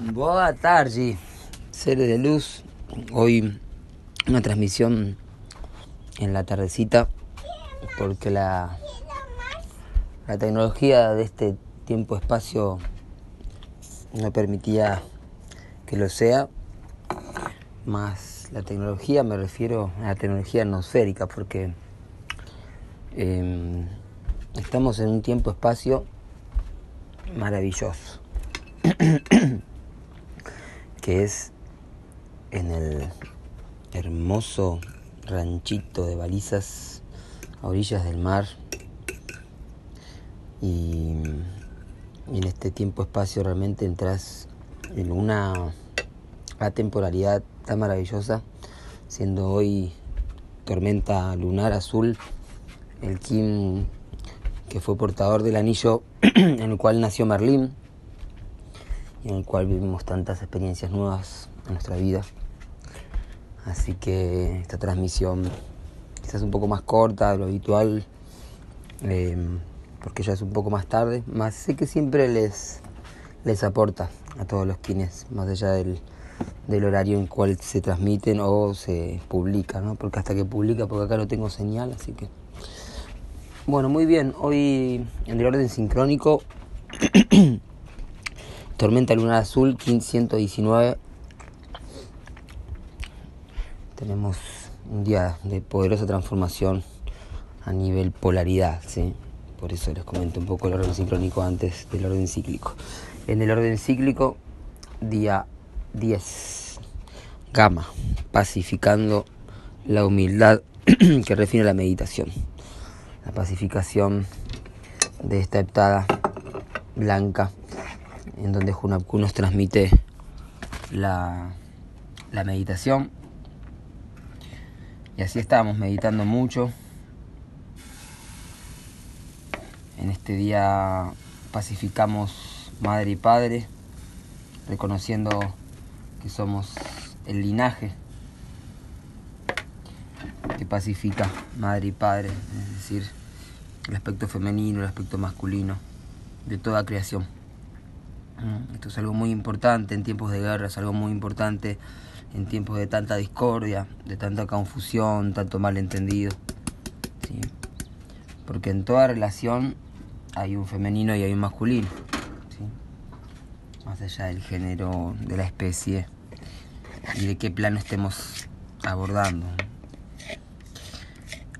Boa tarde, seres de luz. Hoy una transmisión en la tardecita porque la, la tecnología de este tiempo-espacio no permitía que lo sea. Más la tecnología, me refiero a la tecnología atmosférica porque em, estamos en un tiempo-espacio maravilloso. que es en el hermoso ranchito de balizas a orillas del mar. Y, en este tiempo-espacio realmente entras en una atemporalidad tan maravillosa, siendo hoy tormenta lunar azul, el Kim que fue portador del anillo en el cual nació Merlín en el cual vivimos tantas experiencias nuevas en nuestra vida. Así que esta transmisión quizás un poco más corta de lo habitual, em, porque ya es un poco más tarde, más sé que siempre les, les aporta a todos los quienes, más allá del, del horario en cual se transmiten o se publica, ¿no? porque hasta que publica, porque acá no tengo señal, así que... Bueno, muy bien, hoy en el orden sincrónico Tormenta lunar azul 1519. Tenemos un día de poderosa transformación a nivel polaridad, ¿sí? Por eso les comento un poco el orden sincrónico antes del orden cíclico. En el orden cíclico, día 10, Gama, pacificando la humildad que refina la meditación. La pacificación de esta heptada blanca en donde Hunapku nos transmite la, la meditación. Y así estábamos meditando mucho. En este día pacificamos madre y padre, reconociendo que somos el linaje que pacifica madre y padre, es decir, el aspecto femenino, el aspecto masculino de toda creación. Mm, esto es algo muy importante en tiempos de guerra, es algo muy importante en tiempos de tanta discordia, de tanta confusión, tanto malentendido. Porque en toda relación hay un femenino y hay un masculino. Más allá del género, de la especie y de qué plano estemos abordando.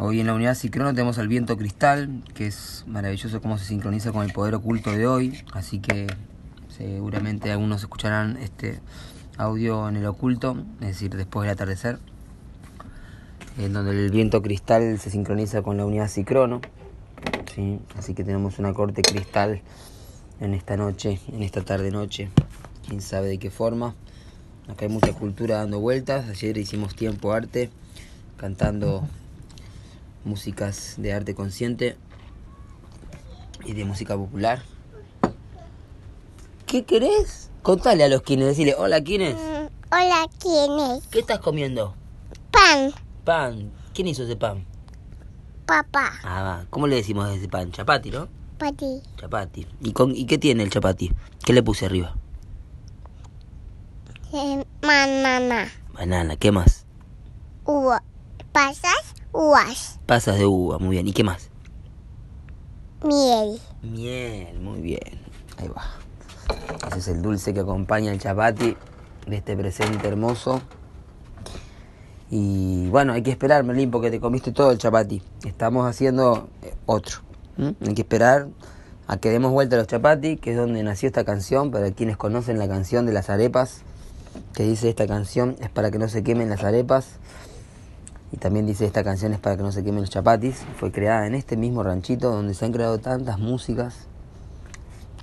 Hoy en la unidad Cicrono tenemos al viento cristal, que es maravilloso cómo se sincroniza con el poder oculto de hoy, así que Seguramente algunos escucharán este audio en el oculto, es decir, después del atardecer, en donde el viento cristal se sincroniza con la unidad cicrono. ¿sí? Así que tenemos una corte cristal en esta noche, en esta tarde-noche, quién sabe de qué forma. Acá hay mucha cultura dando vueltas. Ayer hicimos tiempo arte, cantando músicas de arte consciente y de música popular. ¿Qué querés? Contale a los quienes, decirle, hola quienes. Mm, hola quienes. ¿Qué estás comiendo? Pan. Pan. ¿Quién hizo ese pan? Papá. Ah, va. ¿Cómo le decimos ese pan? Chapati, ¿no? Chapati. Chapati. ¿Y, con, ¿Y qué tiene el chapati? ¿Qué le puse arriba? Eh, banana. Banana. ¿Qué más? Uva. Pasas, uvas. Pasas de uva, muy bien. ¿Y qué más? Miel. Miel, muy bien. Ahí va. Ese es el dulce que acompaña el chapati de este presente hermoso. Y bueno, hay que esperar, Merlín, porque te comiste todo el chapati. Estamos haciendo eh, otro. Hay que esperar a que demos vuelta a los chapati, que es donde nació esta canción, para quienes conocen la canción de las arepas, que dice esta canción es para que no se quemen las arepas. Y también dice esta canción es para que no se quemen los chapatis. Fue creada en este mismo ranchito donde se han creado tantas músicas,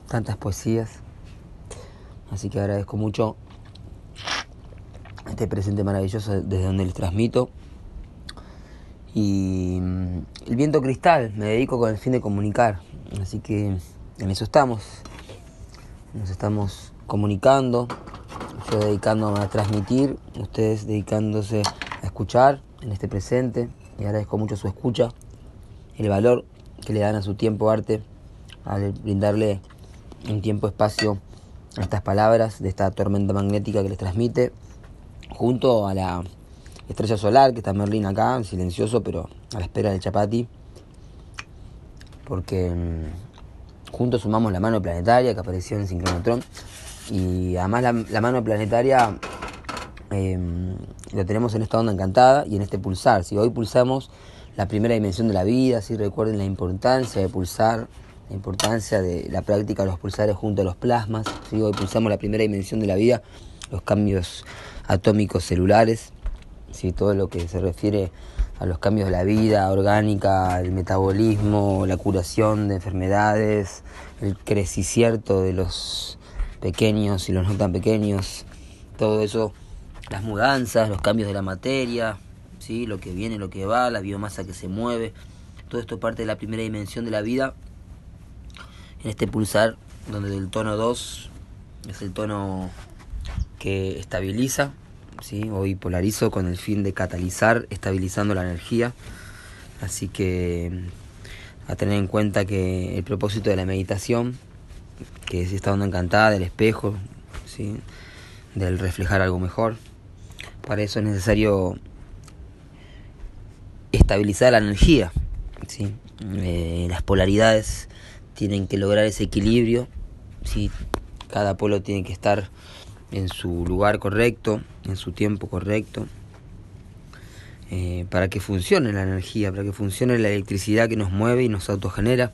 tantas poesías. Así que agradezco mucho este presente maravilloso desde donde les transmito. Y mm, el viento cristal, me dedico con el fin de comunicar. Así que en eso estamos. Nos estamos comunicando, yo dedicándome a transmitir, ustedes dedicándose a escuchar en este presente. Y agradezco mucho su escucha, el valor que le dan a su tiempo arte, al brindarle un tiempo-espacio estas palabras de esta tormenta magnética que les transmite, junto a la estrella solar, que está Merlín acá, silencioso, pero a la espera del chapati, porque mm, juntos sumamos la mano planetaria que apareció en Sincronotron, y además la, mano planetaria em, lo tenemos en esta onda encantada y en este pulsar. Si hoy pulsamos la primera dimensión de la vida, si recuerden la importancia de pulsar, la importancia de la práctica de los pulsares junto a los plasmas. Si hoy pulsamos la primera dimensión de la vida, los cambios atómicos celulares, si todo lo que se refiere a los cambios de la vida orgánica, el metabolismo, la curación de enfermedades, el crecimiento de los pequeños y los no tan pequeños, todo eso, las mudanzas, los cambios de la materia, ¿sí? lo que viene, lo que va, la biomasa que se mueve, todo esto parte de la primera dimensión de la vida, en este pulsar donde el tono 2 es el tono que estabiliza, ¿sí? hoy polarizo con el fin de catalizar, estabilizando la energía, así que a tener en cuenta que el propósito de la meditación, que es esta onda encantada del espejo, ¿sí? del reflejar algo mejor, para eso es necesario estabilizar la energía. ¿sí? Eh, las polaridades tienen que lograr ese equilibrio. ¿sí? Cada polo tiene que estar en su lugar correcto, en su tiempo correcto, eh, para que funcione la energía, para que funcione la electricidad que nos mueve y nos autogenera.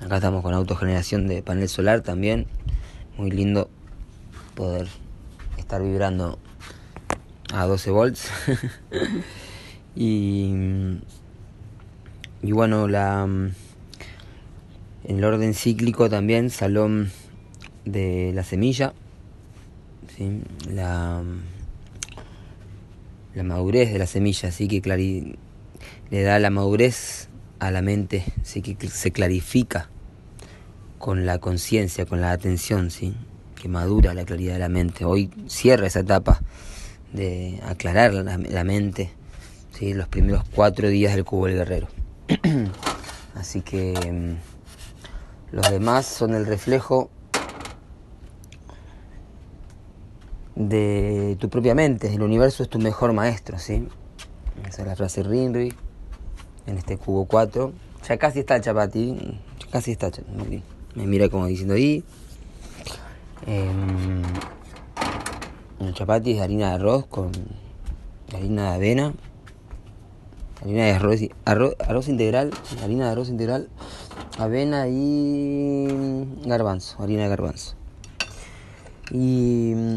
Acá estamos con autogeneración de panel solar también. Muy lindo poder estar vibrando a 12 volts. Y, y bueno, la, en el orden cíclico también, salón de la semilla, ¿sí? la, la madurez de la semilla, así que le da la madurez a la mente, ¿sí? que se clarifica con la conciencia, con la atención, ¿sí? que madura la claridad de la mente. Hoy cierra esa etapa de aclarar la, la mente los primeros cuatro días del cubo del guerrero. Así que mm, los demás son el reflejo de tu propia mente. El universo es tu mejor maestro, ¿sí? Esa es la frase Rinri en este cubo 4. Ya casi está el chapati, ya casi está. Me mira como diciendo ahí. Em, el chapati es harina de arroz con harina de avena harina de arroz, arroz, integral, harina de arroz integral, avena y garbanzo, harina de garbanzo. Y mm,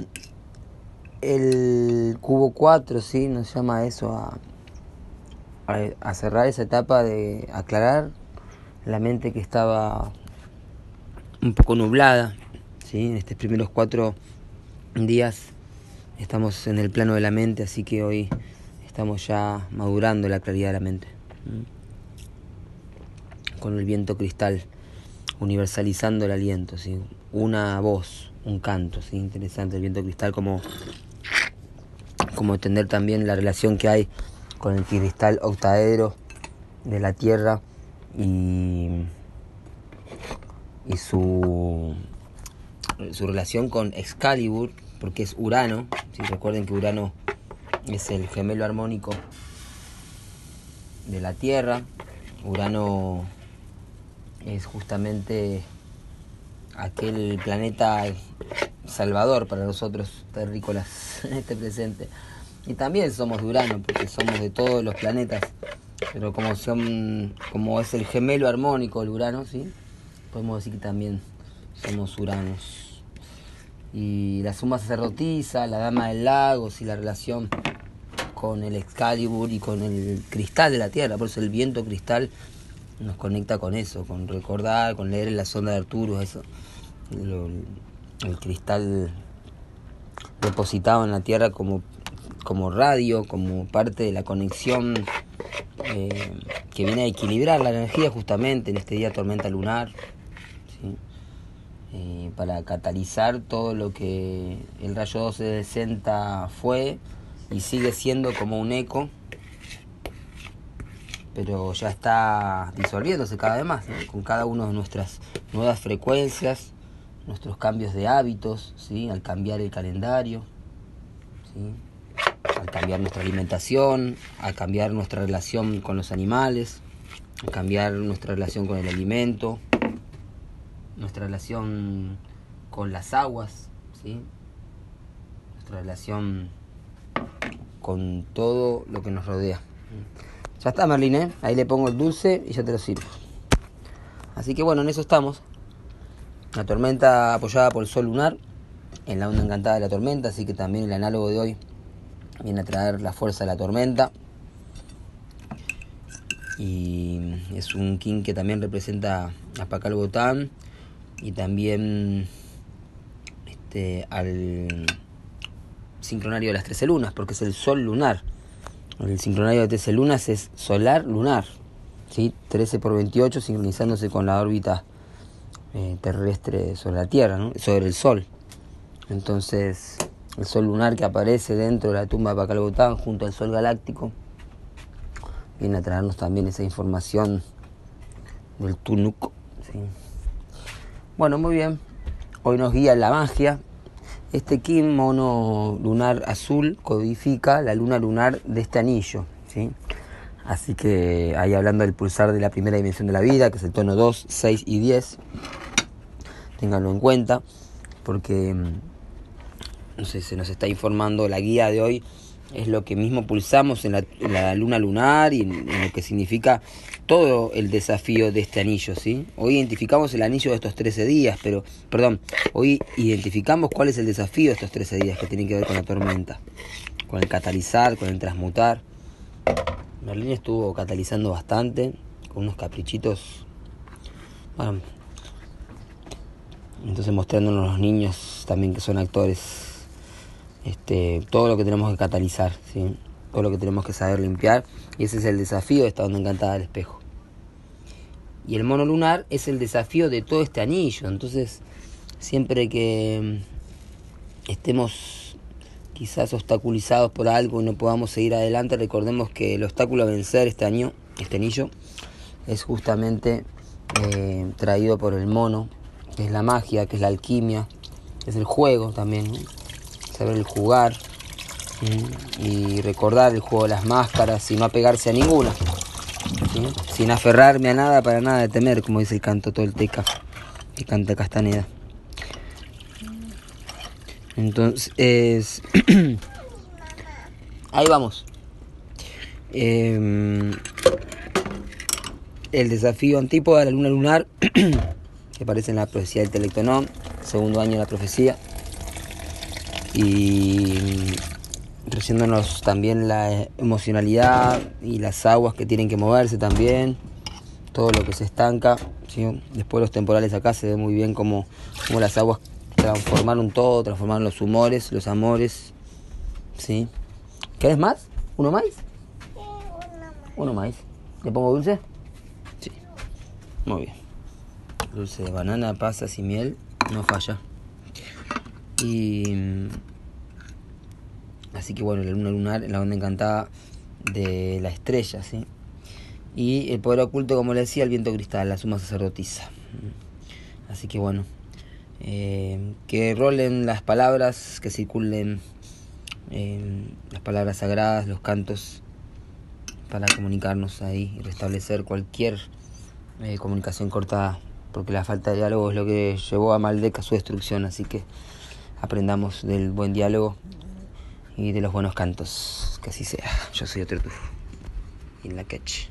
el cubo 4, sí, nos llama eso a, a, cerrar esa etapa de aclarar la mente que estaba un poco nublada, ¿sí? En estos primeros cuatro días estamos en el plano de la mente, así que hoy estamos ya madurando la claridad de la mente. Con el viento cristal, universalizando el aliento, ¿sí? una voz, un canto, ¿sí? interesante el viento cristal como, como entender también la relación que hay con el cristal octaedro de la Tierra y, y su, su relación con Excalibur, porque es Urano, si recuerden que Urano es el gemelo armónico de la Tierra. Urano es justamente aquel planeta salvador para nosotros terrícolas en este presente. Y también somos de Urano, porque somos de todos los planetas. Pero como son, como es el gemelo armónico del Urano, ¿sí? podemos decir que también somos Uranos. Y la suma sacerdotisa, la dama del lago, y la relación con el Excalibur y con el cristal de la Tierra, por eso el viento cristal nos conecta con eso, con recordar, con leer la sonda de Arturo, eso, el cristal depositado en la Tierra como, como radio, como parte de la conexión eh, que viene a equilibrar la energía justamente en este día tormenta lunar, eh, para catalizar todo lo que el rayo 1260 fue y sigue siendo como un eco, pero ya está disolviéndose cada vez más, con cada una de nuestras nuevas frecuencias, nuestros cambios de hábitos, al cambiar el calendario, al cambiar nuestra alimentación, al cambiar nuestra relación con los animales, al cambiar nuestra relación con el alimento, nuestra relación con las aguas, nuestra relación con todo lo que nos rodea. Ya está, Merlín, ahí le pongo el dulce y ya te lo sirvo. Así que bueno, en eso estamos. La tormenta apoyada por el sol lunar, en la onda encantada de la tormenta, así que también el análogo de hoy viene a traer la fuerza de la tormenta. Y es un king que también representa a Pacal Botán y también este, al sincronario de las 13 lunas, porque es el sol lunar. El sincronario de 13 lunas es solar lunar, ¿sí? 13 por 28 sincronizándose con la órbita eh, terrestre sobre la Tierra, ¿no? sobre el Sol. Entonces, el Sol lunar que aparece dentro de la tumba de Pacalbotán junto al Sol galáctico viene a traernos también esa información del Tunuk. Bueno, muy bien. Hoy nos guía la magia. Este Kim mono lunar azul codifica la luna lunar de este anillo. ¿sí? Así que ahí hablando del pulsar de la primera dimensión de la vida, que es el tono 2, 6 y 10, ténganlo en cuenta, porque no sé, se nos está informando la guía de hoy, es lo que mismo pulsamos en la, luna lunar y en, lo que significa todo el desafío de este anillo, ¿sí? Hoy identificamos el anillo de estos 13 días, pero, perdón, hoy identificamos cuál es el desafío de estos 13 días que tienen que ver con la tormenta, con el catalizar, con el transmutar. Merlín estuvo catalizando bastante, con unos caprichitos. Bueno, entonces mostrándonos los niños también que son actores. Este, todo lo que tenemos que catalizar, ¿sí? todo lo que tenemos que saber limpiar. Y ese es el desafío de esta onda encantada del espejo. Y el mono lunar es el desafío de todo este anillo. Entonces, siempre que estemos quizás obstaculizados por algo y no podamos seguir adelante, recordemos que el obstáculo a vencer este año, este anillo, es justamente eh, traído por el mono, que es la magia, que es la alquimia, es el juego también, saber el jugar y recordar el juego de las máscaras y no apegarse a ninguna, sin aferrarme a nada para nada de temer, como dice el canto tolteca que canta Castaneda. Entonces, ahí vamos. Em, el desafío antípoda de la luna lunar, que aparece en la profecía del Telectonón, segundo año de la profecía. Y reciéndonos también la emocionalidad y las aguas que tienen que moverse también, todo lo que se estanca. Después los temporales acá se ve muy bien como, como las aguas transformaron todo, transformaron los humores, los amores. ¿Sí? ¿Querés más? ¿Uno más? uno más. ¿Le pongo dulce? Sí. Muy bien. Dulce de banana, pasas y miel, no falla. Y. Así que bueno, la luna lunar, la onda encantada de la estrella, ¿sí? Y el poder oculto, como le decía, el viento cristal, la suma sacerdotisa. Así que bueno, eh, que rolen las palabras, que circulen eh, las palabras sagradas, los cantos, para comunicarnos ahí restablecer cualquier eh, comunicación cortada, porque la falta de diálogo es lo que llevó a Maldek a su destrucción, así que aprendamos del buen diálogo y de los buenos cantos, que así sea. Yo soy otro tú, in la catch.